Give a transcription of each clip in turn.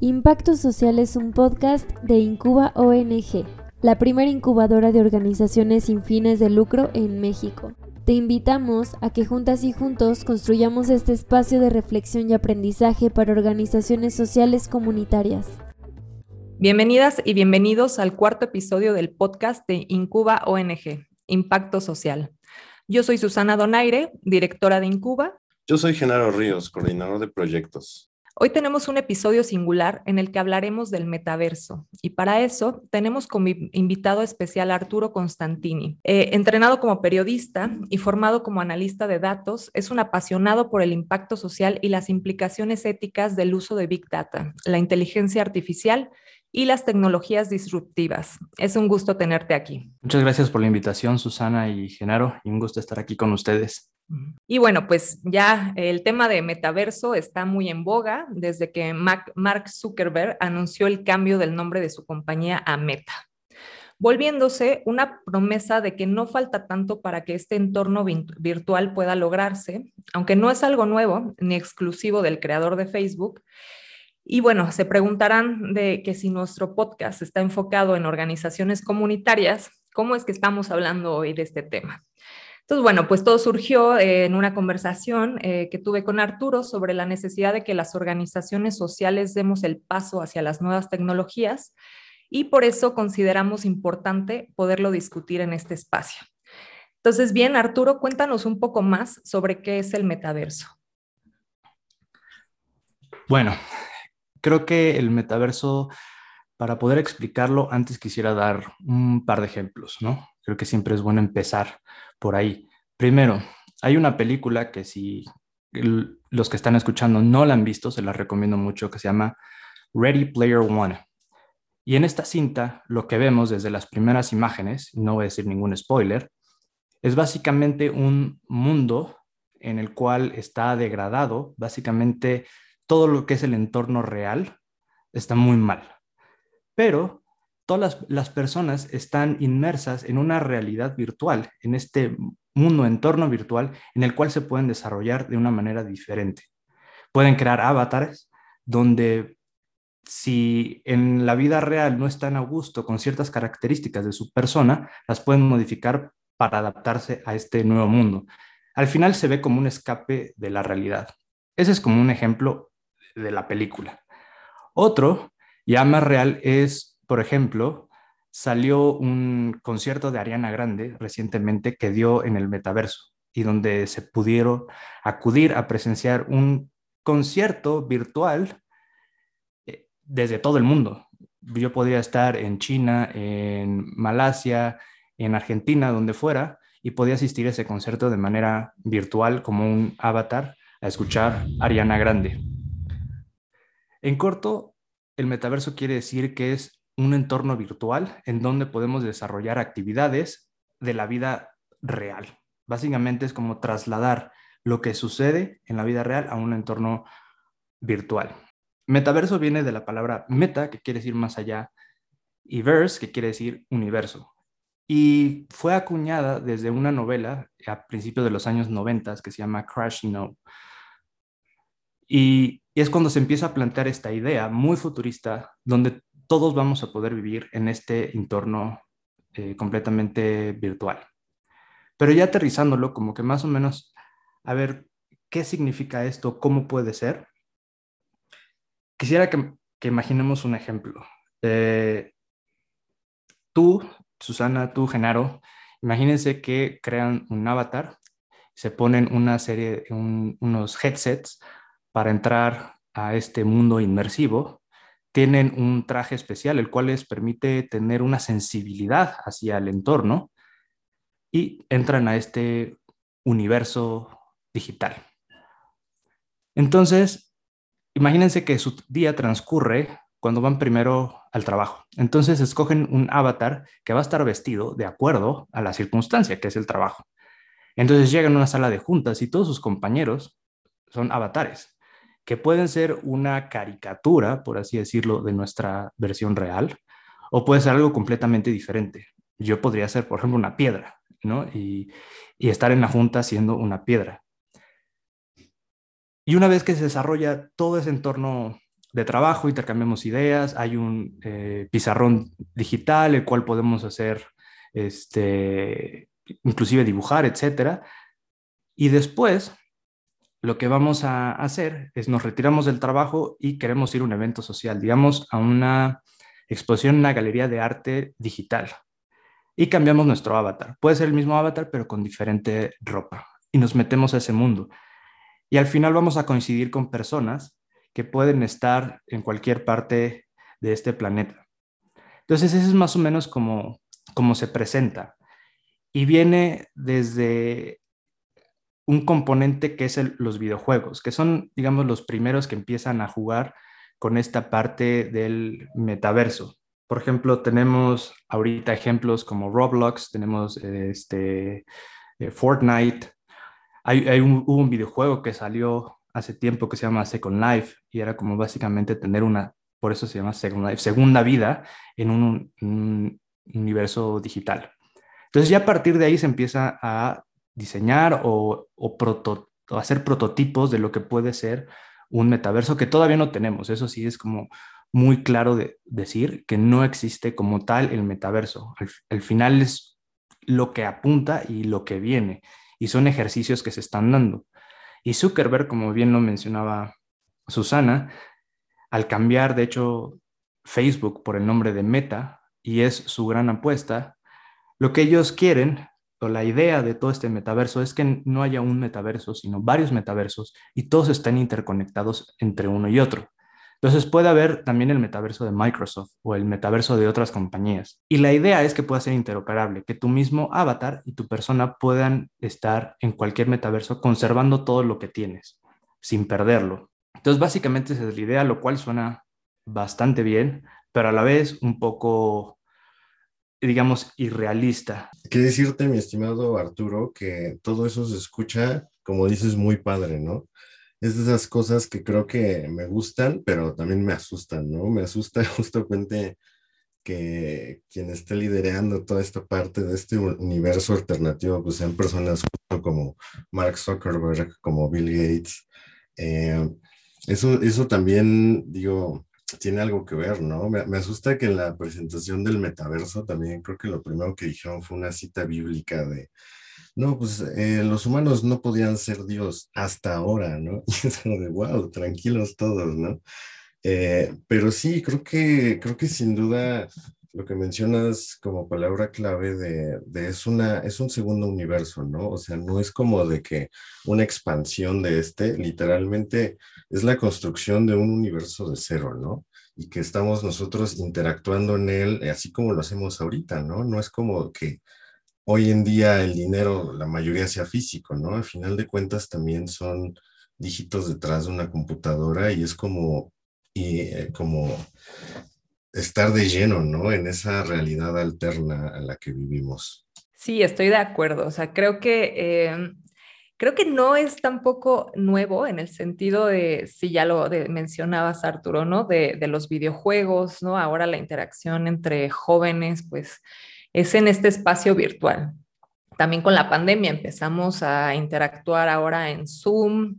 Impacto Social es un podcast de Incuba ONG, la primera incubadora de organizaciones sin fines de lucro en México. Te invitamos a que juntas y juntos construyamos este espacio de reflexión y aprendizaje para organizaciones sociales comunitarias. Bienvenidas y bienvenidos al cuarto episodio del podcast de Incuba ONG, Impacto Social. Yo soy Susana Donaire, directora de Incuba. Yo soy Genaro Ríos, coordinador de proyectos. Hoy tenemos un episodio singular en el que hablaremos del metaverso y para eso tenemos como invitado especial a Arturo Constantini. Eh, entrenado como periodista y formado como analista de datos, es un apasionado por el impacto social y las implicaciones éticas del uso de Big Data, la inteligencia artificial y las tecnologías disruptivas. Es un gusto tenerte aquí. Muchas gracias por la invitación, Susana y Genaro, y un gusto estar aquí con ustedes. Y bueno, pues ya el tema de metaverso está muy en boga desde que Mark Zuckerberg anunció el cambio del nombre de su compañía a Meta, volviéndose una promesa de que no falta tanto para que este entorno virtual pueda lograrse, aunque no es algo nuevo ni exclusivo del creador de Facebook. Y bueno, se preguntarán de que si nuestro podcast está enfocado en organizaciones comunitarias, ¿cómo es que estamos hablando hoy de este tema? Entonces, bueno, pues todo surgió en una conversación eh, que tuve con Arturo sobre la necesidad de que las organizaciones sociales demos el paso hacia las nuevas tecnologías y por eso consideramos importante poderlo discutir en este espacio. Entonces, bien, Arturo, cuéntanos un poco más sobre qué es el metaverso. Bueno, creo que el metaverso, para poder explicarlo, antes quisiera dar un par de ejemplos, ¿no? Creo que siempre es bueno empezar por ahí. Primero, hay una película que si los que están escuchando no la han visto, se la recomiendo mucho, que se llama Ready Player One. Y en esta cinta, lo que vemos desde las primeras imágenes, no voy a decir ningún spoiler, es básicamente un mundo en el cual está degradado, básicamente todo lo que es el entorno real está muy mal. Pero todas las, personas están inmersas en una realidad virtual, en este mundo, entorno virtual, en el cual se pueden desarrollar de una manera diferente. Pueden crear avatares donde si en la vida real no están a gusto con ciertas características de su persona, las pueden modificar para adaptarse a este nuevo mundo. Al final se ve como un escape de la realidad. Ese es como un ejemplo de la película. Otro, ya más real, es por ejemplo, salió un concierto de Ariana Grande recientemente que dio en el metaverso y donde se pudieron acudir a presenciar un concierto virtual eh, desde todo el mundo. Yo podría estar en China, en Malasia, en Argentina, donde fuera, y podía asistir a ese concierto de manera virtual como un avatar a escuchar Ariana Grande. En corto, el metaverso quiere decir que es un entorno virtual en donde podemos desarrollar actividades de la vida real. Básicamente es como trasladar lo que sucede en la vida real a un entorno virtual. Metaverso viene de la palabra meta, que quiere decir más allá, y verse, que quiere decir universo. Y fue acuñada desde una novela a principios de los años 90 que se llama Crash No. Y, y es cuando se empieza a plantear esta idea muy futurista, donde todos vamos a poder vivir en este entorno eh, completamente virtual. Pero ya aterrizándolo, como que más o menos, a ver, ¿qué significa esto? ¿Cómo puede ser? Quisiera que, imaginemos un ejemplo. Eh, tú, Susana, tú, Genaro, imagínense que crean un avatar, se ponen una serie, unos headsets para entrar a este mundo inmersivo tienen un traje especial, el cual les permite tener una sensibilidad hacia el entorno y entran a este universo digital. Entonces, imagínense que su día transcurre cuando van primero al trabajo. Entonces escogen un avatar que va a estar vestido de acuerdo a la circunstancia, que es el trabajo. Entonces llegan a una sala de juntas y todos sus compañeros son avatares que pueden ser una caricatura, por así decirlo, de nuestra versión real, o puede ser algo completamente diferente. Yo podría ser, por ejemplo, una piedra, ¿no? Y, estar en la junta siendo una piedra. Y una vez que se desarrolla todo ese entorno de trabajo, intercambiamos ideas, hay un eh, pizarrón digital, el cual podemos hacer, este, inclusive dibujar, etcétera. Y después, lo que vamos a hacer es nos retiramos del trabajo y queremos ir a un evento social, digamos, a una exposición, una galería de arte digital. Y cambiamos nuestro avatar. Puede ser el mismo avatar, pero con diferente ropa. Y nos metemos a ese mundo. Y al final vamos a coincidir con personas que pueden estar en cualquier parte de este planeta. Entonces, ese es más o menos como, como se presenta. Y viene desde un componente que es los videojuegos, que son, digamos, los primeros que empiezan a jugar con esta parte del metaverso. Por ejemplo, tenemos ahorita ejemplos como Roblox, tenemos este, eh, Fortnite, hay, un, hubo un videojuego que salió hace tiempo que se llama Second Life y era como básicamente tener una, por eso se llama Second Life, segunda vida en un, universo digital. Entonces ya a partir de ahí se empieza a diseñar o, hacer prototipos de lo que puede ser un metaverso que todavía no tenemos. Eso sí es como muy claro de decir que no existe como tal el metaverso. al final es lo que apunta y lo que viene y son ejercicios que se están dando. Y Zuckerberg, como bien lo mencionaba Susana, al cambiar, de hecho, Facebook por el nombre de Meta, y es su gran apuesta, lo que ellos quieren, o la idea de todo este metaverso, es que no haya un metaverso, sino varios metaversos, y todos están interconectados entre uno y otro. Entonces puede haber también el metaverso de Microsoft o el metaverso de otras compañías. Y la idea es que pueda ser interoperable, que tu mismo avatar y tu persona puedan estar en cualquier metaverso conservando todo lo que tienes, sin perderlo. Entonces básicamente esa es la idea, lo cual suena bastante bien, pero a la vez un poco, digamos, irrealista. ¿Qué decirte, mi estimado Arturo, que todo eso se escucha, como dices, muy padre, ¿no? es de esas cosas que creo que me gustan, pero también me asustan, ¿no? Me asusta justamente que quien esté liderando toda esta parte de este universo alternativo, pues sean personas como Mark Zuckerberg, como Bill Gates. Eh, eso, eso también, digo, tiene algo que ver, ¿no? Me, asusta que en la presentación del metaverso también creo que lo primero que dijeron fue una cita bíblica de no, pues eh, los humanos no podían ser Dios hasta ahora, ¿no? Y es como de, wow, tranquilos todos, ¿no? Eh, pero sí, creo que, creo que sin duda lo que mencionas como palabra clave de, de, es, una, es un segundo universo, ¿no? O sea, no es como de que una expansión de este, literalmente es la construcción de un universo de cero, ¿no? Y que estamos nosotros interactuando en él, así como lo hacemos ahorita, ¿no? No es como que hoy en día el dinero, la mayoría sea físico, ¿no? Al final de cuentas también son dígitos detrás de una computadora y es como, y, eh, como estar de lleno, ¿no? En esa realidad alterna a la que vivimos. Sí, estoy de acuerdo. O sea, creo que... Em, creo que no es tampoco nuevo en el sentido de, si ya lo mencionabas Arturo, ¿no? De, de, los videojuegos, ¿no? Ahora la interacción entre jóvenes, pues es en este espacio virtual. También con la pandemia empezamos a interactuar ahora en Zoom.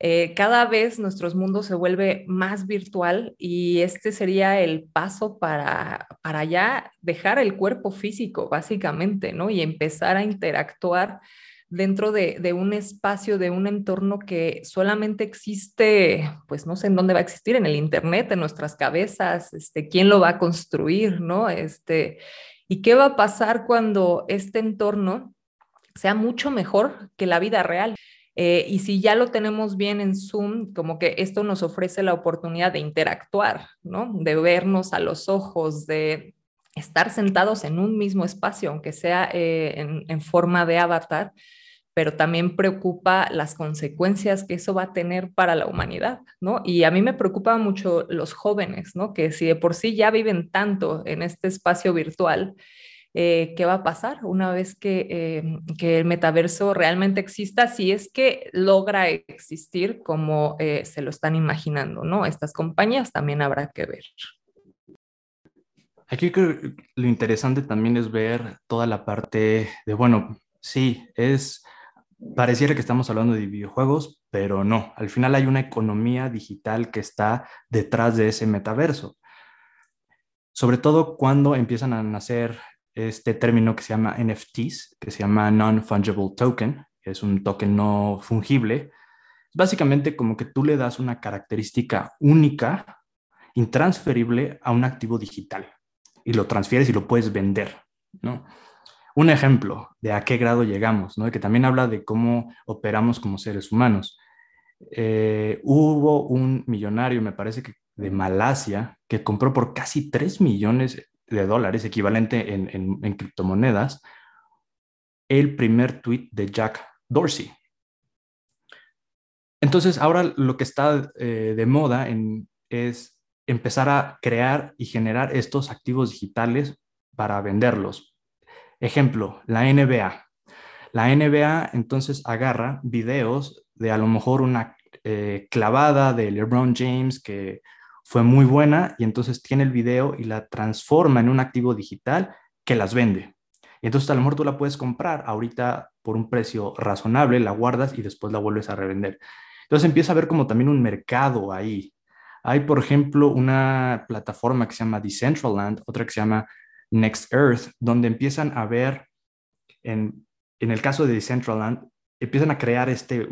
Eh, cada vez nuestros mundos se vuelve más virtual y este sería el paso para, para ya dejar el cuerpo físico, básicamente, ¿no? Y empezar a interactuar dentro de, de, un espacio, de un entorno que solamente existe, pues no sé en dónde va a existir, en el Internet, en nuestras cabezas, este, quién lo va a construir, ¿no? Este, ¿Y qué va a pasar cuando este entorno sea mucho mejor que la vida real? Eh, y si ya lo tenemos bien en Zoom, como que esto nos ofrece la oportunidad de interactuar, ¿no? De vernos a los ojos, de estar sentados en un mismo espacio, aunque sea eh, en, en forma de avatar, pero también preocupa las consecuencias que eso va a tener para la humanidad, ¿no? Y a mí me preocupa mucho los jóvenes, ¿no? Que si de por sí ya viven tanto en este espacio virtual, eh, ¿qué va a pasar una vez que, eh, que, el metaverso realmente exista? Si es que logra existir como eh, se lo están imaginando, ¿no? Estas compañías también habrá que ver. Aquí creo que lo interesante también es ver toda la parte de, bueno, sí, es pareciera que estamos hablando de videojuegos, pero no, al final hay una economía digital que está detrás de ese metaverso. Sobre todo cuando empiezan a nacer este término que se llama NFTs, que se llama Non-Fungible Token, es un token no fungible. Básicamente como que tú le das una característica única, intransferible a un activo digital y lo transfieres y lo puedes vender, ¿no? un ejemplo de a qué grado llegamos, ¿no? que también habla de cómo operamos como seres humanos. Eh, hubo un millonario, me parece que de Malasia, que compró por casi 3 millones de dólares, equivalente en, criptomonedas, el primer tweet de Jack Dorsey. Entonces, ahora lo que está eh, de moda es empezar a crear y generar estos activos digitales para venderlos, Ejemplo, la NBA. La NBA entonces agarra videos de a lo mejor una eh, clavada de LeBron James que fue muy buena y entonces tiene el video y la transforma en un activo digital que las vende. Y entonces a lo mejor tú la puedes comprar ahorita por un precio razonable, la guardas y después la vuelves a revender. Entonces empieza a ver como también un mercado ahí. Hay, por ejemplo, una plataforma que se llama Decentraland, otra que se llama Next Earth, donde empiezan a ver, en, el caso de Decentraland, empiezan a crear este,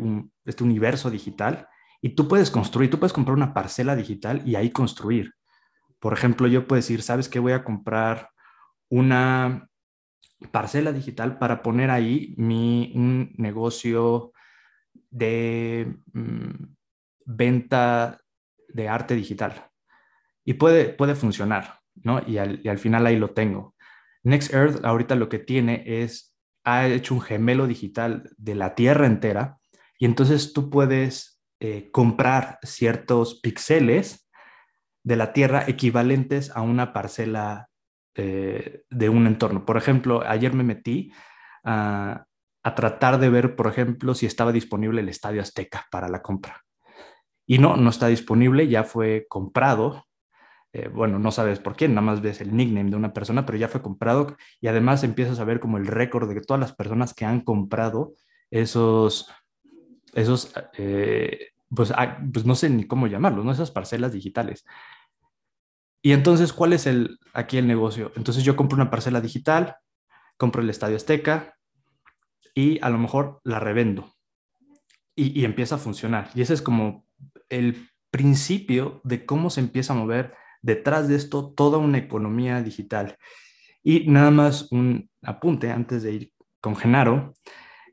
este universo digital y tú puedes construir, tú puedes comprar una parcela digital y ahí construir. Por ejemplo, yo puedo decir, ¿sabes qué? Voy a comprar una parcela digital para poner ahí mi un negocio de mm, venta de arte digital. Y puede, puede funcionar. ¿no? Y al, final ahí lo tengo. Next Earth ahorita lo que tiene es, ha hecho un gemelo digital de la Tierra entera y entonces tú puedes eh, comprar ciertos píxeles de la Tierra equivalentes a una parcela eh, de un entorno. Por ejemplo, ayer me metí a, tratar de ver, por ejemplo, si estaba disponible el Estadio Azteca para la compra. Y no, no está disponible, ya fue comprado eh, bueno, no sabes por quién, nada más ves el nickname de una persona, pero ya fue comprado y además empiezas a ver como el récord de todas las personas que han comprado esos, esos, pues, ah, pues, no sé ni cómo llamarlos, ¿no? Esas parcelas digitales. Y entonces, ¿cuál es el, aquí el negocio? Entonces yo compro una parcela digital, compro el Estadio Azteca y a lo mejor la revendo y, y empieza a funcionar. Y ese es como el principio de cómo se empieza a mover detrás de esto toda una economía digital. Y nada más un apunte antes de ir con Genaro.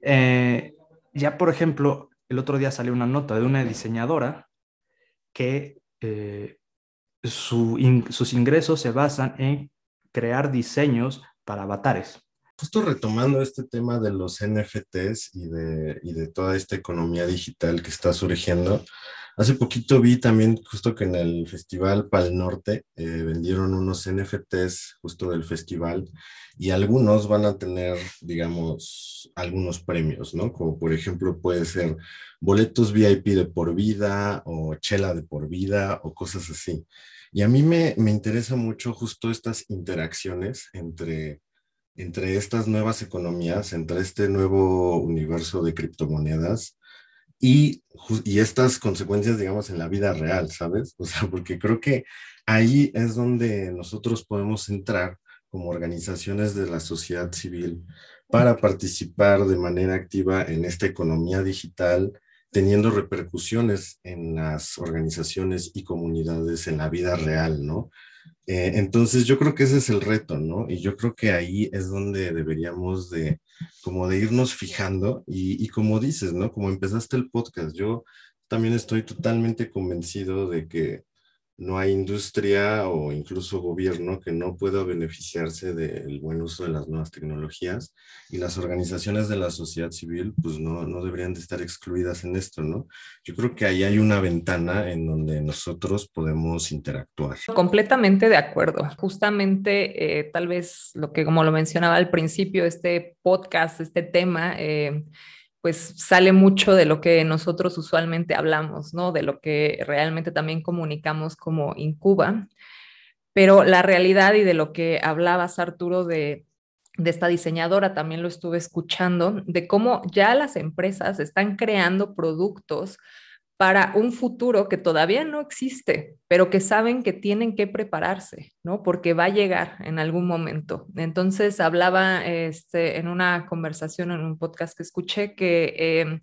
Eh, ya, por ejemplo, el otro día salió una nota de una diseñadora que eh, sus ingresos se basan en crear diseños para avatares. Justo retomando este tema de los NFTs y y de toda esta economía digital que está surgiendo, Hace poquito vi también justo que en el Festival Pal Norte eh, vendieron unos NFTs justo del festival y algunos van a tener, digamos, algunos premios, ¿no? Como por ejemplo puede ser boletos VIP de por vida o chela de por vida o cosas así. Y a mí me, me interesa mucho justo estas interacciones entre, entre estas nuevas economías, entre este nuevo universo de criptomonedas y, y estas consecuencias, digamos, en la vida real, ¿sabes? O sea, porque creo que ahí es donde nosotros podemos entrar como organizaciones de la sociedad civil para participar de manera activa en esta economía digital, teniendo repercusiones en las organizaciones y comunidades en la vida real, ¿no? Eh, entonces yo creo que ese es el reto, ¿no? Y yo creo que ahí es donde deberíamos de, como de irnos fijando y, y como dices, ¿no? Como empezaste el podcast, yo también estoy totalmente convencido de que no hay industria o incluso gobierno que no pueda beneficiarse del buen uso de las nuevas tecnologías y las organizaciones de la sociedad civil pues no, no deberían de estar excluidas en esto, ¿no? Yo creo que ahí hay una ventana en donde nosotros podemos interactuar. Completamente de acuerdo. Justamente eh, tal vez lo que como lo mencionaba al principio, este podcast, este tema... Eh, pues sale mucho de lo que nosotros usualmente hablamos, ¿no? De lo que realmente también comunicamos como Incuba. Pero la realidad y de lo que hablabas, Arturo, de de esta diseñadora, también lo estuve escuchando, de cómo ya las empresas están creando productos para un futuro que todavía no existe, pero que saben que tienen que prepararse, ¿no? Porque va a llegar en algún momento. Entonces hablaba este, en una conversación, en un podcast que escuché, que em,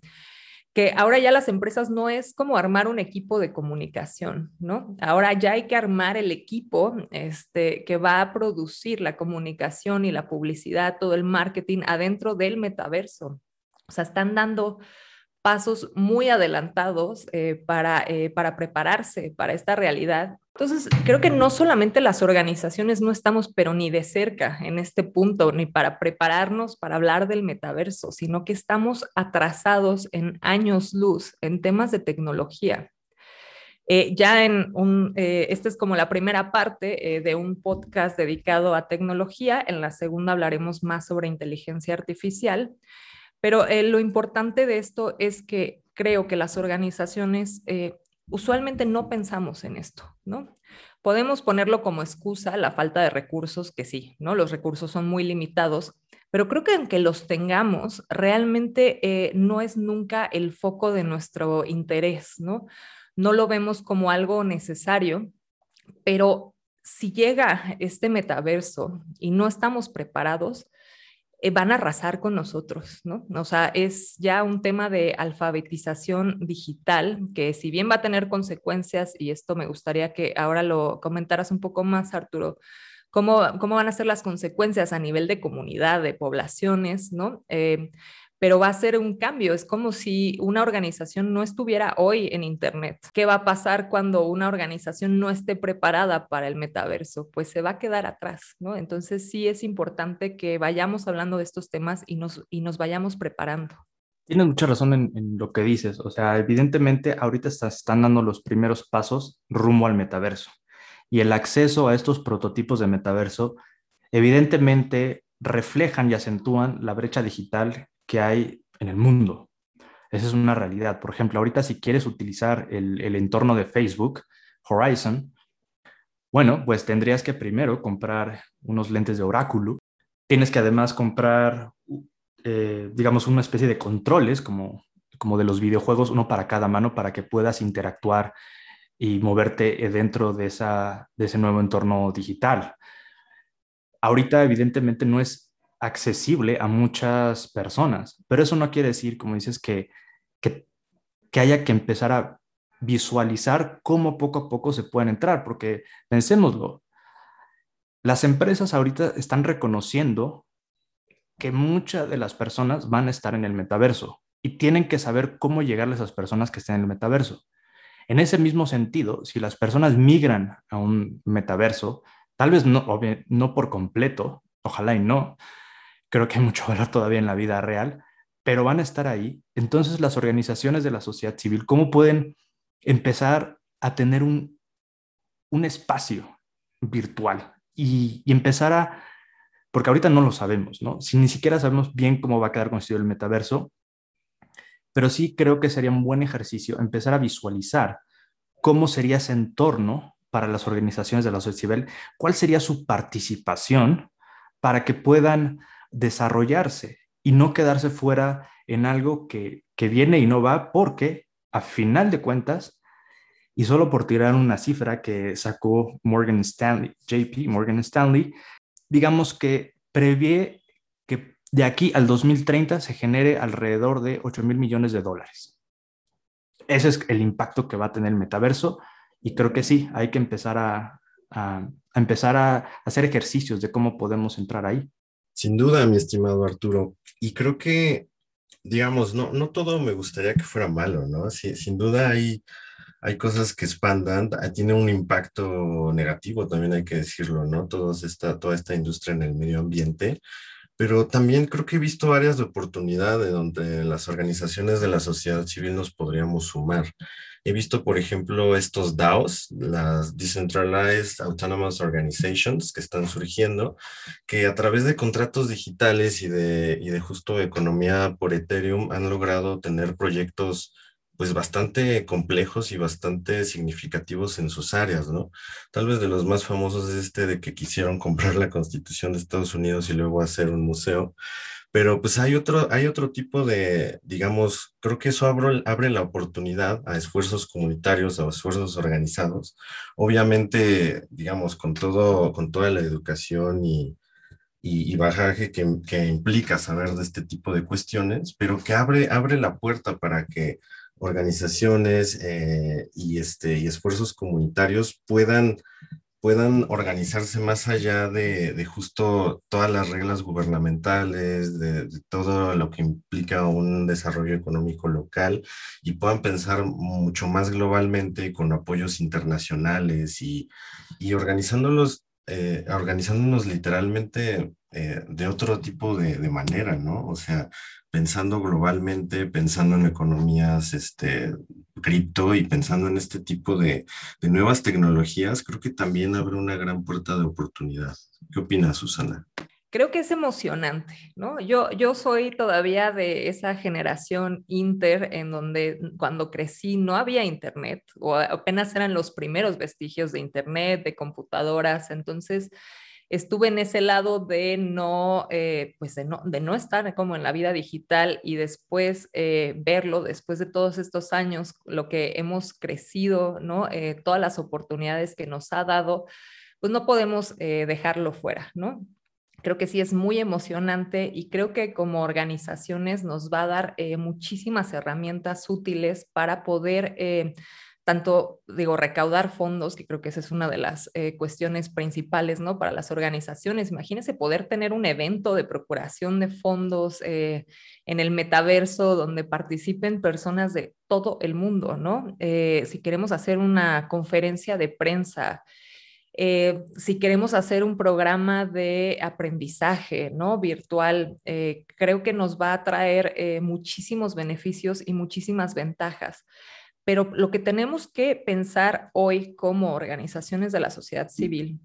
que ahora ya las empresas no es como armar un equipo de comunicación, ¿no? Ahora ya hay que armar el equipo este, que va a producir la comunicación y la publicidad, todo el marketing adentro del metaverso. O sea, están dando pasos muy adelantados eh, para, eh, para prepararse para esta realidad. Entonces, creo que no solamente las organizaciones no estamos, pero ni de cerca en este punto, ni para prepararnos para hablar del metaverso, sino que estamos atrasados en años luz en temas de tecnología. Eh, ya en un, esta es como la primera parte de un podcast dedicado a tecnología. En la segunda hablaremos más sobre inteligencia artificial. Pero eh, lo importante de esto es que creo que las organizaciones eh, usualmente no pensamos en esto, ¿no? Podemos ponerlo como excusa la falta de recursos, que sí, ¿no? Los recursos son muy limitados, pero creo que aunque los tengamos, realmente eh, no es nunca el foco de nuestro interés, ¿no? No lo vemos como algo necesario, pero si llega este metaverso y no estamos preparados, eh, van a arrasar con nosotros, ¿no? O sea, es ya un tema de alfabetización digital que si bien va a tener consecuencias, y esto me gustaría que ahora lo comentaras un poco más, Arturo, ¿cómo, cómo van a ser las consecuencias a nivel de comunidad, de poblaciones, ¿no? Eh, pero va a ser un cambio. Es como si una organización no estuviera hoy en Internet. ¿Qué va a pasar cuando una organización no esté preparada para el metaverso? Pues se va a quedar atrás, ¿no? Entonces sí es importante que vayamos hablando de estos temas y nos, y nos vayamos preparando. Tienes mucha razón en, lo que dices. O sea, evidentemente ahorita están dando los primeros pasos rumbo al metaverso. Y el acceso a estos prototipos de metaverso, evidentemente reflejan y acentúan la brecha digital que hay en el mundo. Esa es una realidad. Por ejemplo, ahorita si quieres utilizar el, entorno de Facebook, Horizon, bueno, pues tendrías que primero comprar unos lentes de oráculo. Tienes que además comprar, eh, digamos, una especie de controles como, como de los videojuegos, uno para cada mano, para que puedas interactuar y moverte dentro de, esa, de ese nuevo entorno digital. Ahorita, evidentemente, no es accesible a muchas personas, pero eso no quiere decir, como dices, que, que, haya que empezar a visualizar cómo poco a poco se pueden entrar, porque pensémoslo, las empresas ahorita están reconociendo que muchas de las personas van a estar en el metaverso y tienen que saber cómo llegarle a esas personas que estén en el metaverso. En ese mismo sentido, si las personas migran a un metaverso, tal vez no, no por completo, ojalá y no, creo que hay mucho valor todavía en la vida real, pero van a estar ahí. Entonces las organizaciones de la sociedad civil, ¿cómo pueden empezar a tener un, un espacio virtual y, empezar a, porque ahorita no lo sabemos, ¿no? Si ni siquiera sabemos bien cómo va a quedar constituido el metaverso, pero sí creo que sería un buen ejercicio empezar a visualizar cómo sería ese entorno para las organizaciones de la sociedad civil, cuál sería su participación para que puedan desarrollarse y no quedarse fuera en algo que, viene y no va, porque a final de cuentas, y solo por tirar una cifra que sacó Morgan Stanley, JP Morgan Stanley, digamos que prevé que de aquí al 2030 se genere alrededor de 8 mil millones de dólares. Ese es el impacto que va a tener el metaverso y creo que sí, hay que empezar a empezar a hacer ejercicios de cómo podemos entrar ahí. Sin duda, mi estimado Arturo. Y creo que, digamos, no, no todo me gustaría que fuera malo, ¿no? sin duda hay, hay cosas que expandan, ah, tiene un impacto negativo, también hay que decirlo, ¿no? esta, toda esta industria en el medio ambiente, pero también creo que he visto áreas de oportunidad de donde las organizaciones de la sociedad civil nos podríamos sumar. He visto, por ejemplo, estos DAOs, las Decentralized Autonomous Organizations, que están surgiendo, que a través de contratos digitales y de, y de justo economía por Ethereum han logrado tener proyectos pues bastante complejos y bastante significativos en sus áreas, ¿no? Tal vez de los más famosos es este de que quisieron comprar la Constitución de Estados Unidos y luego hacer un museo, pero pues hay otro, hay otro tipo de, digamos, creo que eso abre, abre la oportunidad a esfuerzos comunitarios, a esfuerzos organizados, obviamente, digamos, con todo, con toda la educación y, y, bajaje que, que, implica saber de este tipo de cuestiones, pero que abre, abre la puerta para que organizaciones eh, y, este, y esfuerzos comunitarios puedan, puedan organizarse más allá de, de justo todas las reglas gubernamentales, de, todo lo que implica un desarrollo económico local y puedan pensar mucho más globalmente con apoyos internacionales y, y organizándolos eh, organizándonos literalmente eh, de otro tipo de, de, manera, ¿no? O sea, pensando globalmente, pensando en economías este, cripto y pensando en este tipo de, de nuevas tecnologías, creo que también abre una gran puerta de oportunidad. ¿Qué opinas, Susana? creo que es emocionante, ¿no? Yo, yo soy todavía de esa generación inter en donde cuando crecí no había internet o apenas eran los primeros vestigios de internet, de computadoras, entonces estuve en ese lado de no, eh, pues de no, de no estar como en la vida digital y después eh, verlo, después de todos estos años, lo que hemos crecido, ¿no? Eh, todas las oportunidades que nos ha dado, pues no podemos dejarlo fuera, ¿no? Creo que sí es muy emocionante y creo que como organizaciones nos va a dar muchísimas herramientas útiles para poder tanto, digo, recaudar fondos, que creo que esa es una de las eh, cuestiones principales, ¿no? Para las organizaciones. Imagínense poder tener un evento de procuración de fondos en el metaverso donde participen personas de todo el mundo, ¿no? si queremos hacer una conferencia de prensa, eh, si queremos hacer un programa de aprendizaje ¿no? virtual, eh, creo que nos va a traer eh, muchísimos beneficios y muchísimas ventajas. Pero lo que tenemos que pensar hoy como organizaciones de la sociedad civil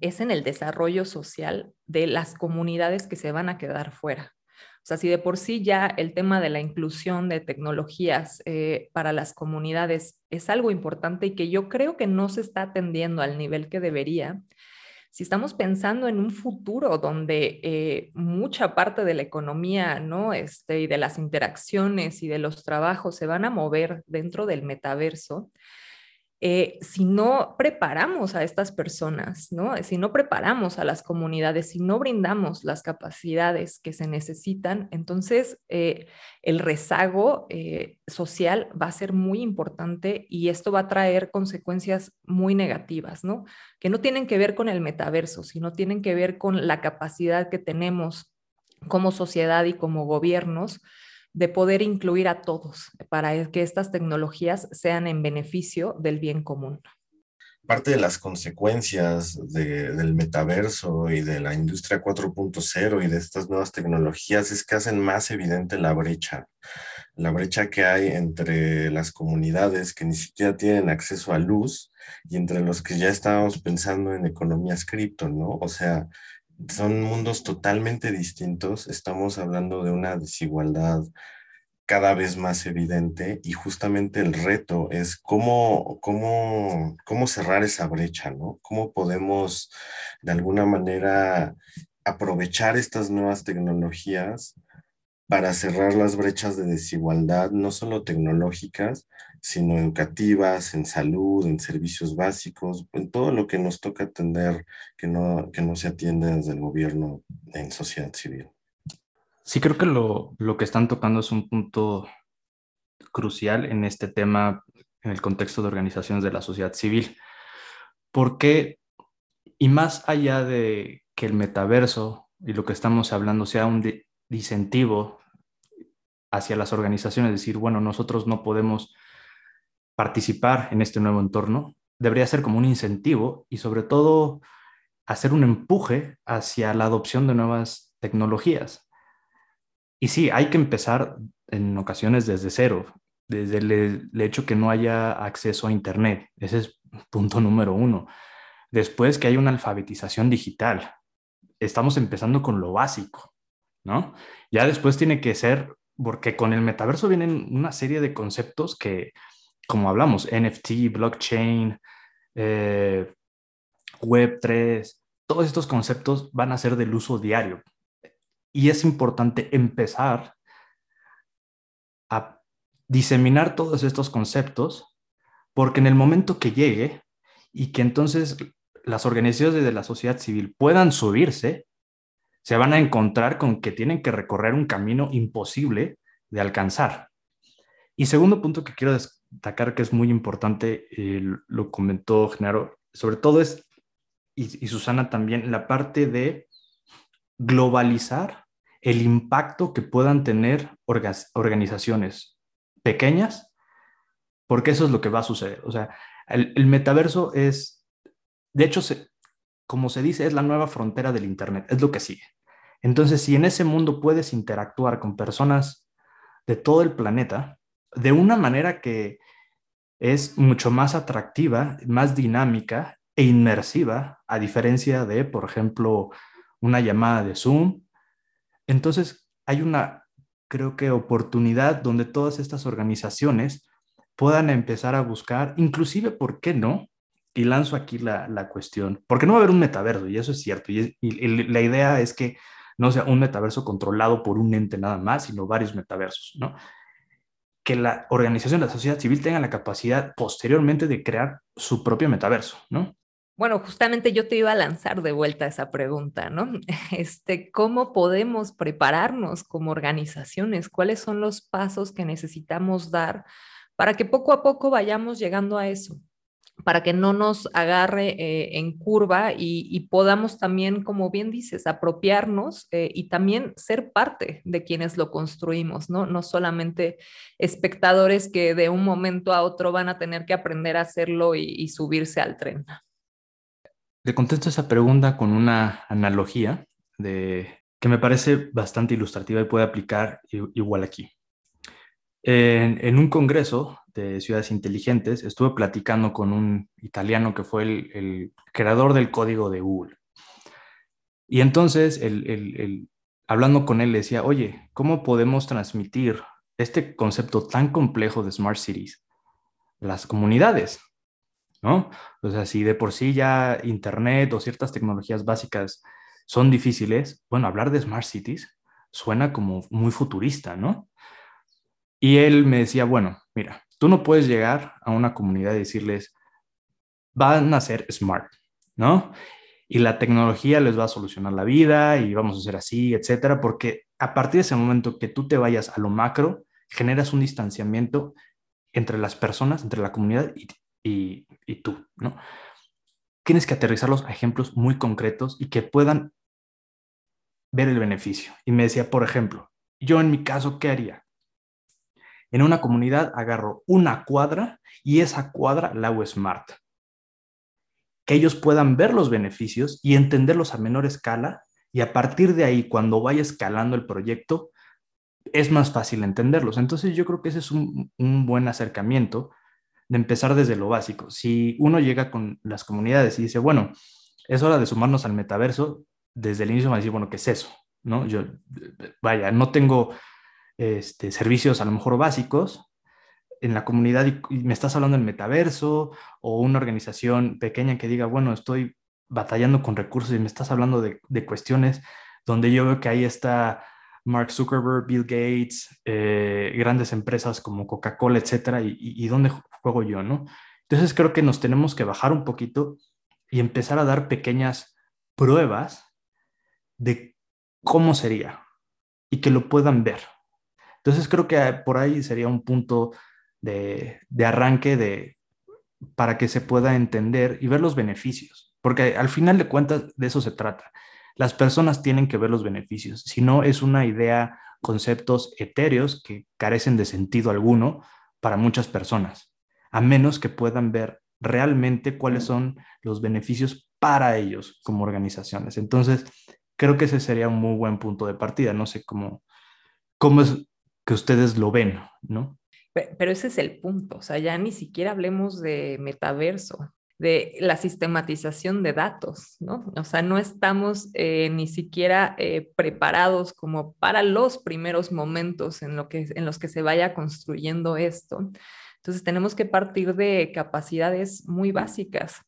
es en el desarrollo social de las comunidades que se van a quedar fuera. O sea, si de por sí ya el tema de la inclusión de tecnologías eh, para las comunidades es algo importante y que yo creo que no se está atendiendo al nivel que debería, si estamos pensando en un futuro donde eh, mucha parte de la economía ¿no? este, y de las interacciones y de los trabajos se van a mover dentro del metaverso, eh, si no preparamos a estas personas, ¿no? si no preparamos a las comunidades, si no brindamos las capacidades que se necesitan, entonces eh, el rezago eh, social va a ser muy importante y esto va a traer consecuencias muy negativas, ¿no? que no tienen que ver con el metaverso, sino tienen que ver con la capacidad que tenemos como sociedad y como gobiernos de poder incluir a todos para que estas tecnologías sean en beneficio del bien común. Parte de las consecuencias de, del metaverso y de la industria 4.0 y de estas nuevas tecnologías es que hacen más evidente la brecha, la brecha que hay entre las comunidades que ni siquiera tienen acceso a luz y entre los que ya estábamos pensando en economías cripto, ¿no? O sea, son mundos totalmente distintos. Estamos hablando de una desigualdad cada vez más evidente y justamente el reto es cómo, cómo, cómo cerrar esa brecha, ¿no? ¿Cómo podemos de alguna manera aprovechar estas nuevas tecnologías para cerrar las brechas de desigualdad, no solo tecnológicas, sino educativas, en salud, en servicios básicos, en todo lo que nos toca atender que no, que no se atiende desde el gobierno en sociedad civil. Sí, creo que lo, lo que están tocando es un punto crucial en este tema, en el contexto de organizaciones de la sociedad civil, porque, y más allá de que el metaverso y lo que estamos hablando sea un incentivo hacia las organizaciones, decir, bueno, nosotros no podemos participar en este nuevo entorno, debería ser como un incentivo y sobre todo hacer un empuje hacia la adopción de nuevas tecnologías. Y sí, hay que empezar en ocasiones desde cero, desde el, hecho que no haya acceso a Internet. Ese es punto número uno. Después que hay una alfabetización digital. Estamos empezando con lo básico, ¿no? Ya después tiene que ser porque con el metaverso vienen una serie de conceptos que, como hablamos, NFT, blockchain, eh, Web3, todos estos conceptos van a ser del uso diario. Y es importante empezar a diseminar todos estos conceptos, porque en el momento que llegue y que entonces las organizaciones de la sociedad civil puedan subirse, se van a encontrar con que tienen que recorrer un camino imposible de alcanzar. Y segundo punto que quiero destacar que es muy importante, lo comentó Genaro, sobre todo es, y, Susana también, la parte de globalizar el impacto que puedan tener organizaciones pequeñas, porque eso es lo que va a suceder. O sea, el, metaverso es, de hecho, como se dice, es la nueva frontera del Internet, es lo que sigue. Entonces, si en ese mundo puedes interactuar con personas de todo el planeta, de una manera que es mucho más atractiva, más dinámica e inmersiva, a diferencia de, por ejemplo, una llamada de Zoom, entonces hay una, creo que, oportunidad donde todas estas organizaciones puedan empezar a buscar, inclusive, ¿por qué no? y lanzo aquí la, cuestión, porque no va a haber un metaverso, y eso es cierto, y, la idea es que no sea un metaverso controlado por un ente nada más, sino varios metaversos, ¿no? Que la organización de la sociedad civil tenga la capacidad posteriormente de crear su propio metaverso, ¿no? Bueno, justamente yo te iba a lanzar de vuelta esa pregunta, ¿no? Este, ¿cómo podemos prepararnos como organizaciones? ¿Cuáles son los pasos que necesitamos dar para que poco a poco vayamos llegando a eso? Para que no nos agarre eh, en curva y, podamos también, como bien dices, apropiarnos eh, y también ser parte de quienes lo construimos, ¿no? No solamente espectadores que de un momento a otro van a tener que aprender a hacerlo y, subirse al tren. Le contesto esa pregunta con una analogía de, que me parece bastante ilustrativa y puede aplicar igual aquí. En, un congreso de ciudades inteligentes estuve platicando con un italiano que fue el, creador del código de Google. Y entonces, hablando con él, le decía, oye, ¿cómo podemos transmitir este concepto tan complejo de Smart Cities a las comunidades? ¿No? O sea, si de por sí ya Internet o ciertas tecnologías básicas son difíciles, bueno, hablar de Smart Cities suena como muy futurista, ¿no? Y él me decía, bueno, mira, tú no puedes llegar a una comunidad y decirles, van a ser smart, ¿no? Y la tecnología les va a solucionar la vida y vamos a ser así, etcétera, porque a partir de ese momento que tú te vayas a lo macro, generas un distanciamiento entre las personas, entre la comunidad y, y tú, ¿no? Tienes que aterrizarlos a ejemplos muy concretos y que puedan ver el beneficio. Y me decía, por ejemplo, yo en mi caso, ¿qué haría? En una comunidad agarro una cuadra y esa cuadra la hago smart. Que ellos puedan ver los beneficios y entenderlos a menor escala y a partir de ahí, cuando vaya escalando el proyecto, es más fácil entenderlos. Entonces yo creo que ese es un, buen acercamiento de empezar desde lo básico. Si uno llega con las comunidades y dice, bueno, es hora de sumarnos al metaverso, desde el inicio me va a decir, bueno, ¿qué es eso? ¿No? Yo, vaya, no tengo este, servicios a lo mejor básicos en la comunidad y, me estás hablando del metaverso o una organización pequeña que diga, bueno, estoy batallando con recursos y me estás hablando de, cuestiones donde yo veo que ahí está Mark Zuckerberg, Bill Gates, eh, grandes empresas como Coca-Cola, etcétera, y, y, dónde juego yo, ¿no? Entonces creo que nos tenemos que bajar un poquito y empezar a dar pequeñas pruebas de cómo sería y que lo puedan ver. Entonces creo que por ahí sería un punto de, arranque de, para que se pueda entender y ver los beneficios, porque al final de cuentas de eso se trata. Las personas tienen que ver los beneficios, si no es una idea, conceptos etéreos que carecen de sentido alguno para muchas personas, a menos que puedan ver realmente cuáles son los beneficios para ellos como organizaciones. Entonces, creo que ese sería un muy buen punto de partida. No sé cómo, cómo es que ustedes lo ven, ¿no? Pero ese es el punto, o sea, ya ni siquiera hablemos de metaverso. de la sistematización de datos, ¿no? O sea, no estamos eh, ni siquiera eh, preparados como para los primeros momentos en, lo que, en los que se vaya construyendo esto. Entonces, tenemos que partir de capacidades muy básicas.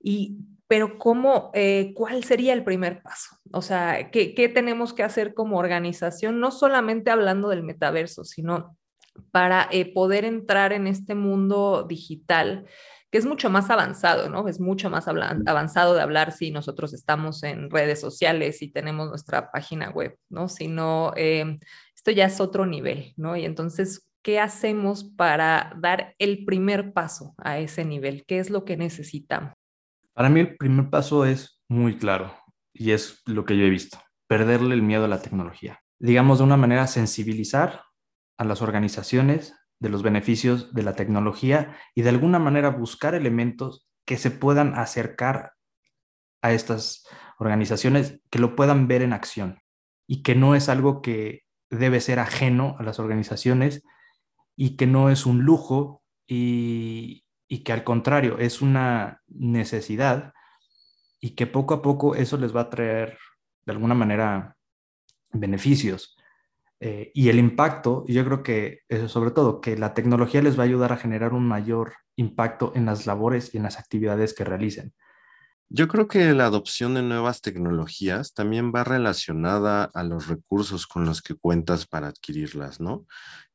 Y, pero ¿cómo, eh, cuál sería el primer paso? O sea, ¿qué, ¿qué tenemos que hacer como organización? No solamente hablando del metaverso, sino para poder entrar en este mundo digital que es mucho más avanzado, ¿no? Es mucho más avanzado de hablar si nosotros estamos en redes sociales y tenemos nuestra página web, ¿no? Sino, eh, esto ya es otro nivel, ¿no? Y entonces, ¿qué hacemos para dar el primer paso a ese nivel? ¿Qué es lo que necesitamos? Para mí el primer paso es muy claro y es lo que yo he visto, perderle el miedo a la tecnología. Digamos, de una manera, sensibilizar a las organizaciones de los beneficios de la tecnología y de alguna manera buscar elementos que se puedan acercar a estas organizaciones, que lo puedan ver en acción y que no es algo que debe ser ajeno a las organizaciones y que no es un lujo y, y que al contrario es una necesidad y que poco a poco eso les va a traer de alguna manera beneficios. Eh, y el impacto, yo creo que eso sobre todo, que la tecnología les va a ayudar a generar un mayor impacto en las labores y en las actividades que realicen. Yo creo que la adopción de nuevas tecnologías también va relacionada a los recursos con los que cuentas para adquirirlas, ¿no?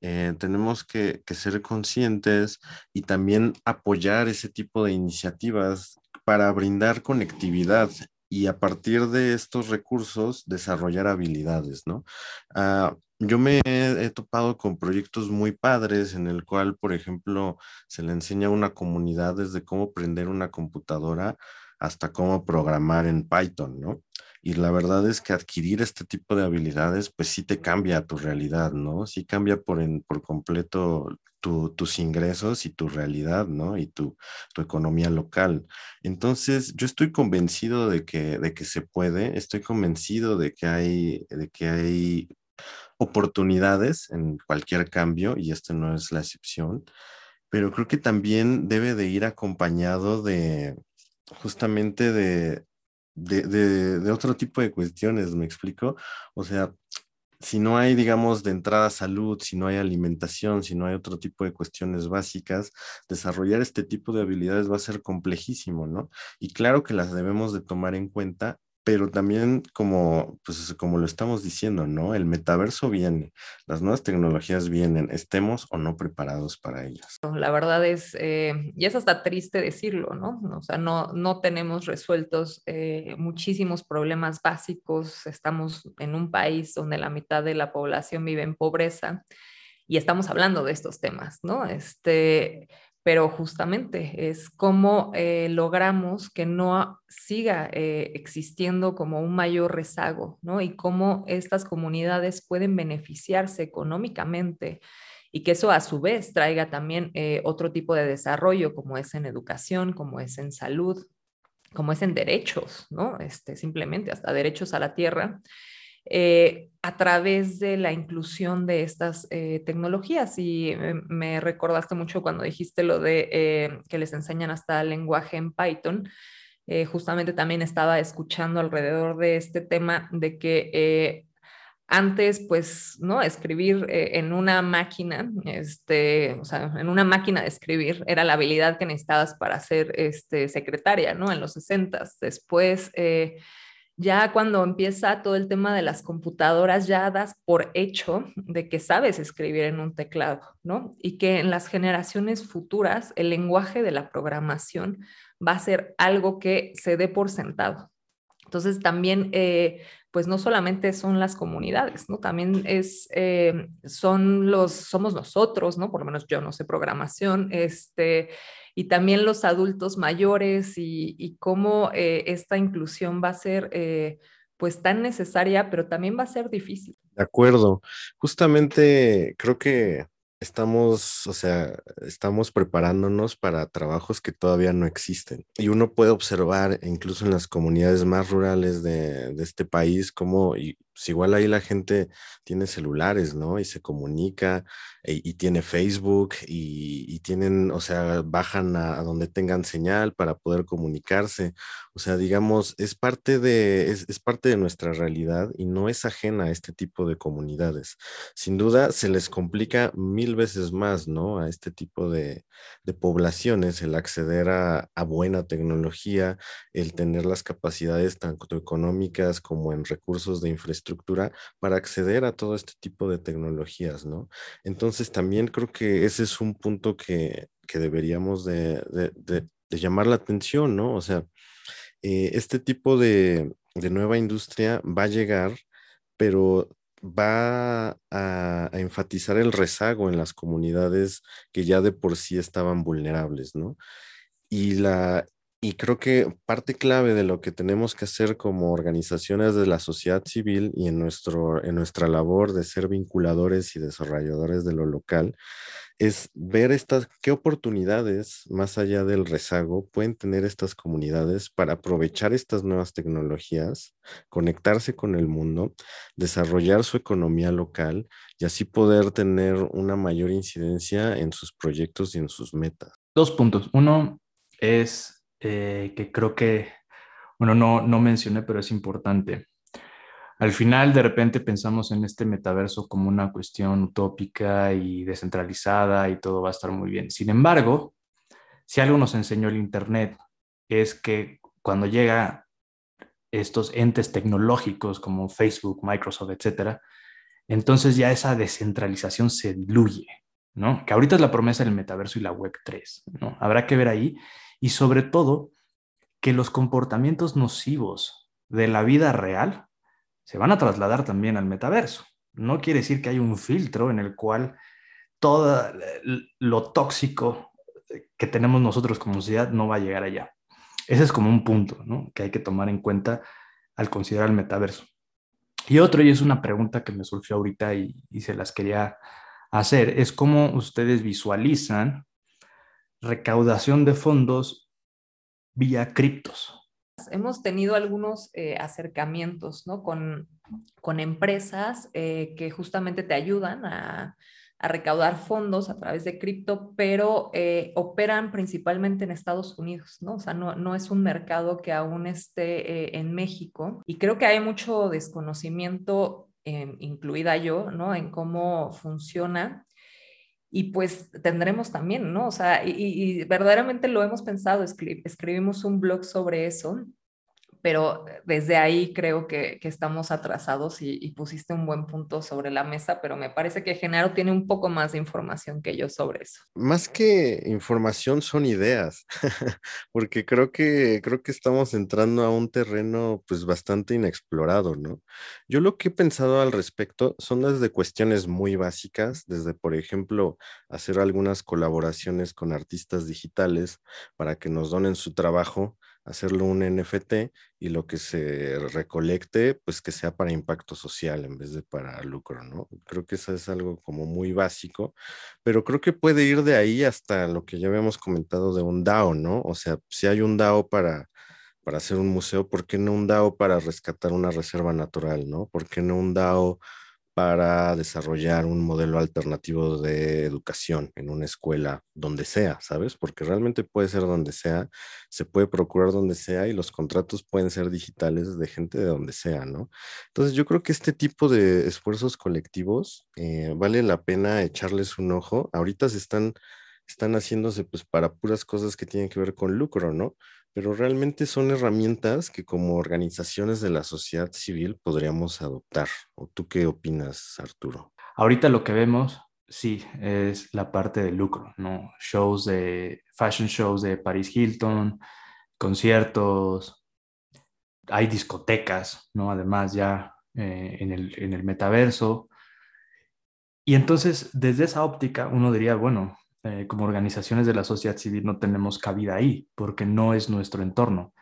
Eh, tenemos que, que ser conscientes y también apoyar ese tipo de iniciativas para brindar conectividad y a partir de estos recursos desarrollar habilidades, ¿no? Ah, yo me he, topado con proyectos muy padres en el cual, por ejemplo, se le enseña a una comunidad desde cómo prender una computadora hasta cómo programar en Python, ¿no? Y la verdad es que adquirir este tipo de habilidades, pues sí te cambia tu realidad, ¿no? Sí cambia por, en, por completo tus ingresos y tu realidad, ¿no? Y tu, tu, economía local. Entonces, yo estoy convencido de que, de que se puede, estoy convencido de que hay, de que hay oportunidades en cualquier cambio y este no es la excepción, pero creo que también debe de ir acompañado de justamente de, de, de, otro tipo de cuestiones, ¿me explico? O sea, si no hay, digamos, de entrada salud, si no hay alimentación, si no hay otro tipo de cuestiones básicas, desarrollar este tipo de habilidades va a ser complejísimo, ¿no? Y claro que las debemos de tomar en cuenta, pero también como, pues, como lo estamos diciendo, ¿no? El metaverso viene, las nuevas tecnologías vienen, estemos o no preparados para ellas. La verdad es, eh, y es hasta triste decirlo, ¿no? O sea, no, no tenemos resueltos eh, muchísimos problemas básicos, estamos en un país donde la mitad de la población vive en pobreza y estamos hablando de estos temas, ¿no? Este, pero justamente es cómo eh, logramos que no siga eh, existiendo como un mayor rezago, ¿no? Y cómo estas comunidades pueden beneficiarse económicamente y que eso a su vez traiga también eh, otro tipo de desarrollo, como es en educación, como es en salud, como es en derechos, ¿no? Este, simplemente hasta derechos a la tierra. Eh, a través de la inclusión de estas eh, tecnologías. Y me recordaste mucho cuando dijiste lo de eh, que les enseñan hasta lenguaje en Python. justamente también estaba escuchando alrededor de este tema de que antes, pues, ¿no? Escribir en una máquina, este, o sea, en una máquina de escribir era la habilidad que necesitabas para ser este, secretaria, ¿no? En los 60 Después, ya cuando empieza todo el tema de las computadoras, ya das por hecho de que sabes escribir en un teclado, ¿no? Y que en las generaciones futuras el lenguaje de la programación va a ser algo que se dé por sentado. Entonces también, eh, pues no solamente son las comunidades, ¿no? También es, eh, son los, somos nosotros, ¿no? Por lo menos yo no sé programación, este, y también los adultos mayores y, cómo eh, esta inclusión va a ser eh, pues tan necesaria, pero también va a ser difícil. De acuerdo. Justamente creo que estamos, o sea, estamos preparándonos para trabajos que todavía no existen. Y uno puede observar, incluso en las comunidades más rurales de, de este país, cómo pues igual ahí la gente tiene celulares, ¿no? Y se comunica e, y tiene Facebook y, tienen, o sea, bajan a, donde tengan señal para poder comunicarse. O sea, digamos, es parte de, es, parte de nuestra realidad y no es ajena a este tipo de comunidades. Sin duda, se les complica mil veces más, ¿no? A este tipo de, poblaciones el acceder a, a buena tecnología, el tener las capacidades tanto económicas como en recursos de infraestructura para acceder a todo este tipo de tecnologías, ¿no? Entonces también creo que ese es un punto que, deberíamos de, llamar la atención, ¿no? O sea, eh, este tipo de, nueva industria va a llegar, pero va a, a, enfatizar el rezago en las comunidades que ya de por sí estaban vulnerables, ¿no? Y la, y creo que parte clave de lo que tenemos que hacer como organizaciones de la sociedad civil y en, nuestro, en nuestra labor de ser vinculadores y desarrolladores de lo local es ver estas, qué oportunidades más allá del rezago pueden tener estas comunidades para aprovechar estas nuevas tecnologías, conectarse con el mundo, desarrollar su economía local y así poder tener una mayor incidencia en sus proyectos y en sus metas. Dos puntos. Uno es eh, que creo que, bueno, no, no mencioné, pero es importante. Al final, de repente pensamos en este metaverso como una cuestión utópica y descentralizada y todo va a estar muy bien. Sin embargo, si algo nos enseñó el Internet es que cuando llega estos entes tecnológicos como Facebook, Microsoft, etcétera, entonces ya esa descentralización se diluye, ¿no? Que ahorita es la promesa del metaverso y la Web 3, ¿no? Habrá que ver ahí y sobre todo que los comportamientos nocivos de la vida real se van a trasladar también al metaverso. No quiere decir que hay un filtro en el cual todo lo tóxico que tenemos nosotros como sociedad no va a llegar allá. Ese es como un punto que hay que tomar en cuenta al considerar el metaverso. Y otro, y es una pregunta que me surgió ahorita y, y se las quería hacer, es cómo ustedes visualizan recaudación de fondos vía criptos. Hemos tenido algunos eh, acercamientos ¿no? con, con empresas eh, que justamente te ayudan a, recaudar fondos a través de cripto, pero eh, operan principalmente en Estados Unidos, ¿no? O sea, no, no es un mercado que aún esté en México. Y creo que hay mucho desconocimiento, incluida yo, ¿no? En cómo funciona y pues tendremos también, ¿no? O sea, y, verdaderamente lo hemos pensado, escribimos un blog sobre eso pero desde ahí creo que, estamos atrasados y, pusiste un buen punto sobre la mesa, pero me parece que Genaro tiene un poco más de información que yo sobre eso. Más que información son ideas, porque creo que, creo que estamos entrando a un terreno pues bastante inexplorado, ¿no? Yo lo que he pensado al respecto son desde cuestiones muy básicas, desde por ejemplo hacer algunas colaboraciones con artistas digitales para que nos donen su trabajo hacerlo un NFT y lo que se recolecte, pues que sea para impacto social en vez de para lucro, ¿no? Creo que eso es algo como muy básico, pero creo que puede ir de ahí hasta lo que ya habíamos comentado de un DAO, ¿no? O sea, si hay un DAO para, para hacer un museo, ¿por qué no un DAO para rescatar una reserva natural, ¿no? ¿Por qué no un DAO para desarrollar un modelo alternativo de educación en una escuela, donde sea, ¿sabes? Porque realmente puede ser donde sea, se puede procurar donde sea y los contratos pueden ser digitales de gente de donde sea, ¿no? Entonces yo creo que este tipo de esfuerzos colectivos eh, vale la pena echarles un ojo. Ahorita se están, están haciéndose pues para puras cosas que tienen que ver con lucro, ¿no? Pero realmente son herramientas que como organizaciones de la sociedad civil podríamos adoptar. ¿O tú qué opinas, Arturo? Ahorita lo que vemos, sí, es la parte de lucro, ¿no? Shows de, fashion shows de Paris Hilton, conciertos, hay discotecas, ¿no? Además ya eh, en, el, en el metaverso. Y entonces, desde esa óptica, uno diría, bueno, eh, como organizaciones de la sociedad civil no tenemos cabida ahí porque no es nuestro entorno.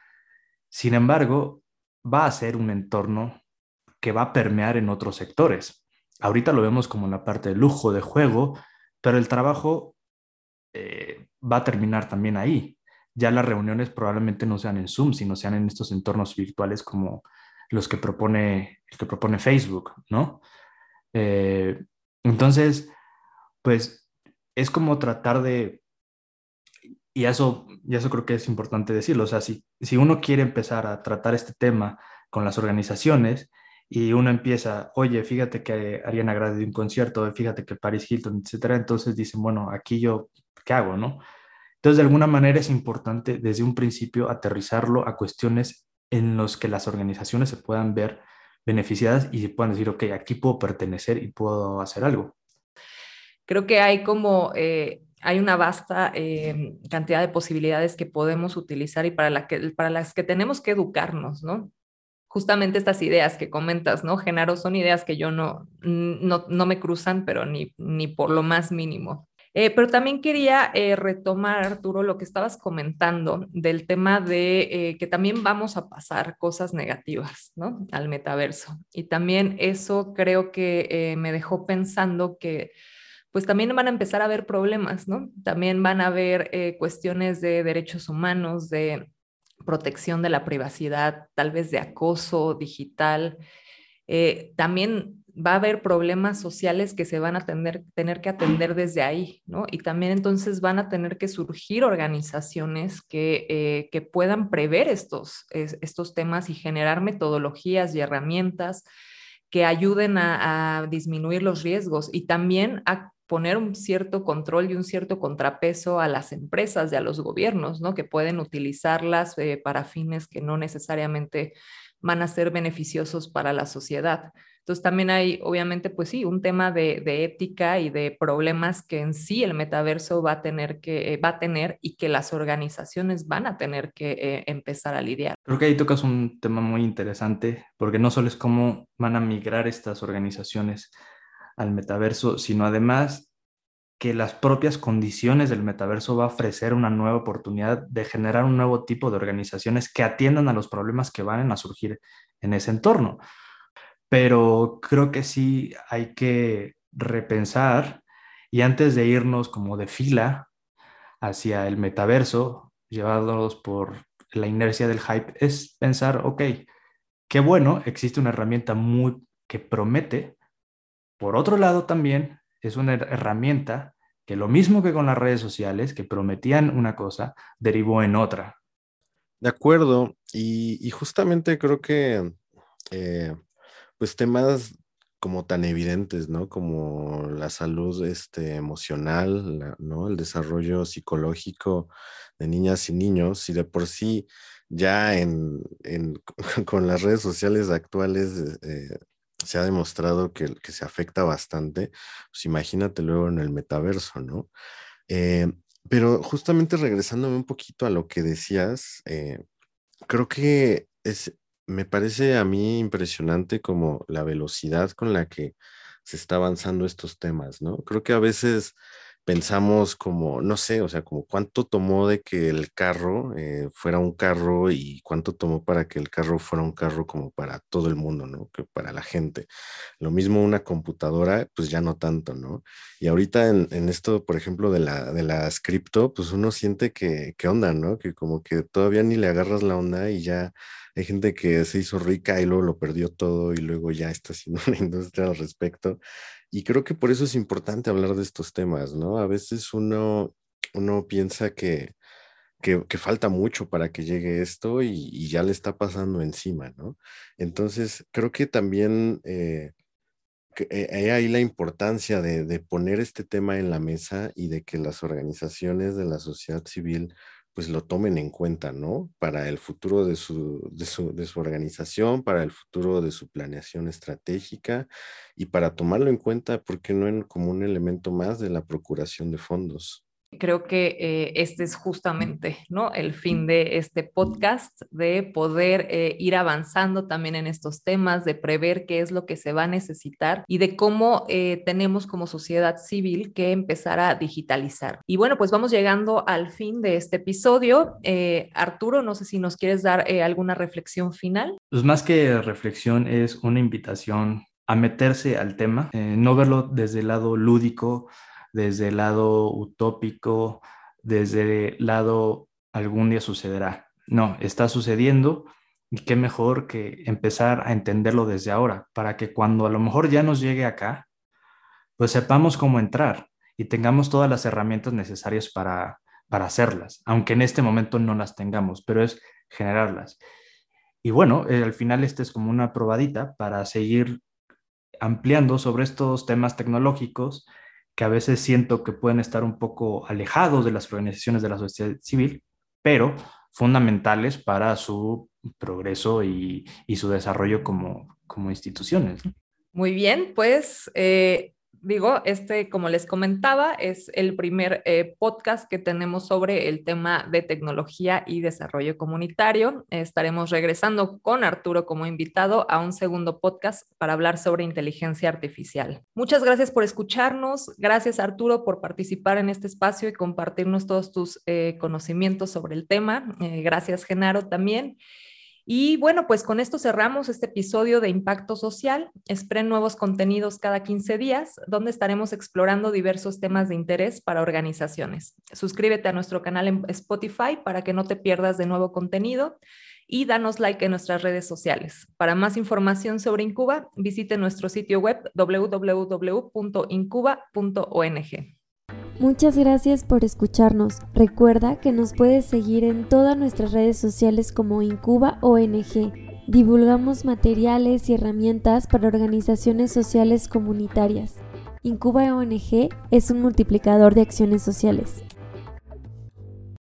Sin embargo, va a ser un entorno que va a permear en otros sectores. Ahorita lo vemos como la parte de lujo, de juego, pero el trabajo eh, va a terminar también ahí. Ya las reuniones probablemente no sean en Zoom, sino sean en estos entornos virtuales como los que propone, el que propone Facebook, ¿no? Eh, entonces, pues es como tratar de, y eso, y eso creo que es importante decirlo, o sea, si, si uno quiere empezar a tratar este tema con las organizaciones y uno empieza, oye, fíjate que Ariana Grande dio un concierto, fíjate que Paris Hilton, etcétera, entonces dicen, bueno, aquí yo, ¿qué hago, no? Entonces, de alguna manera es importante desde un principio aterrizarlo a cuestiones en las que las organizaciones se puedan ver beneficiadas y se puedan decir, ok, aquí puedo pertenecer y puedo hacer algo. Creo que hay como, eh, hay una vasta eh, cantidad de posibilidades que podemos utilizar y para, la que, para las que tenemos que educarnos, ¿no? Justamente estas ideas que comentas, ¿no, Genaro? Son ideas que yo no, no, no me cruzan, pero ni, ni por lo más mínimo. Eh, pero también quería eh, retomar, Arturo, lo que estabas comentando del tema de eh, que también vamos a pasar cosas negativas, ¿no? Al metaverso. Y también eso creo que me dejó pensando que pues también van a empezar a haber problemas, ¿no? También van a haber cuestiones de derechos humanos, de protección de la privacidad, tal vez de acoso digital. también va a haber problemas sociales que se van a tener, que atender desde ahí, ¿no? Y también entonces van a tener que surgir organizaciones que, eh, puedan prever estos, estos temas y generar metodologías y herramientas que ayuden a disminuir los riesgos y también a poner un cierto control y un cierto contrapeso a las empresas y a los gobiernos, ¿no? Que pueden utilizarlas eh, para fines que no necesariamente van a ser beneficiosos para la sociedad. Entonces también hay, obviamente, pues sí, un tema de, ética y de problemas que en sí el metaverso va a tener que eh, va a tener y que las organizaciones van a tener que eh, empezar a lidiar. Creo que ahí tocas un tema muy interesante, porque no solo es cómo van a migrar estas organizaciones al metaverso, sino además que las propias condiciones del metaverso va a ofrecer una nueva oportunidad de generar un nuevo tipo de organizaciones que atiendan a los problemas que van a surgir en ese entorno pero creo que sí hay que repensar y antes de irnos como de fila hacia el metaverso, llevados por la inercia del hype, es pensar, ok, qué bueno, existe una herramienta muy que promete. Por otro lado, también es una herramienta que lo mismo que con las redes sociales, que prometían una cosa, derivó en otra. De acuerdo, y, justamente creo que eh, pues temas como tan evidentes, ¿no? Como la salud este, emocional, ¿no? El desarrollo psicológico de niñas y niños, y de por sí ya en, con las redes sociales actuales eh, se ha demostrado que, que, se afecta bastante, pues imagínate luego en el metaverso, ¿no? Eh, pero justamente regresándome un poquito a lo que decías, eh, creo que es, me parece a mí impresionante como la velocidad con la que se está avanzando estos temas, ¿no? Creo que a veces pensamos como, no sé, o sea, como cuánto tomó de que el carro eh, fuera un carro y cuánto tomó para que el carro fuera un carro como para todo el mundo, ¿no? Que para la gente. Lo mismo una computadora, pues ya no tanto, ¿no? Y ahorita en, en esto, por ejemplo, de la, de las cripto, pues uno siente que, ¿qué onda, no? Que como que todavía ni le agarras la onda y ya hay gente que se hizo rica y luego lo perdió todo y luego ya está haciendo una industria al respecto. Y creo que por eso es importante hablar de estos temas, ¿no? A veces uno, uno piensa que, que, falta mucho para que llegue esto y, ya le está pasando encima, ¿no? Entonces, creo que también eh, eh, hay ahí la importancia de, de, poner este tema en la mesa y de que las organizaciones de la sociedad civil pues lo tomen en cuenta, ¿no? Para el futuro de su, de su, organización, para el futuro de su planeación estratégica y para tomarlo en cuenta, ¿por qué no como un elemento más de la procuración de fondos? Creo que eh, este es justamente ¿no? el fin de este podcast, de poder eh, ir avanzando también en estos temas, de prever qué es lo que se va a necesitar y de cómo eh, tenemos como sociedad civil que empezar a digitalizar. Y bueno, pues vamos llegando al fin de este episodio. Arturo, no sé si nos quieres dar alguna reflexión final. Pues más que reflexión es una invitación a meterse al tema, no verlo desde el lado lúdico, desde el lado utópico, desde el lado algún día sucederá. No, está sucediendo Y qué mejor que empezar a entenderlo desde ahora, para que cuando a lo mejor ya nos llegue acá, pues sepamos cómo entrar y tengamos todas las herramientas necesarias para, para hacerlas, aunque en este momento no las tengamos, pero es generarlas. Y bueno, eh, al final este es como una probadita para seguir ampliando sobre estos temas tecnológicos que a veces siento que pueden estar un poco alejados de las organizaciones de la sociedad civil, pero fundamentales para su progreso y, su desarrollo como, como instituciones. Muy bien, pues eh, digo, este, como les comentaba, es el primer eh, podcast que tenemos sobre el tema de tecnología y desarrollo comunitario. estaremos regresando con Arturo como invitado a un segundo podcast para hablar sobre inteligencia artificial. Muchas gracias por escucharnos. Gracias, Arturo, por participar en este espacio y compartirnos todos tus eh, conocimientos sobre el tema. Eh, gracias, Genaro, también. Y bueno, pues con esto cerramos este episodio de Impacto Social. Esperen nuevos contenidos cada 15 días, donde estaremos explorando diversos temas de interés para organizaciones. Suscríbete a nuestro canal en Spotify para que no te pierdas de nuevo contenido y danos like en nuestras redes sociales. Para más información sobre Incuba, visite nuestro sitio web www.incuba.ong. Muchas gracias por escucharnos. Recuerda que nos puedes seguir en todas nuestras redes sociales como Incuba ONG. Divulgamos materiales y herramientas para organizaciones sociales comunitarias. Incuba ONG es un multiplicador de acciones sociales.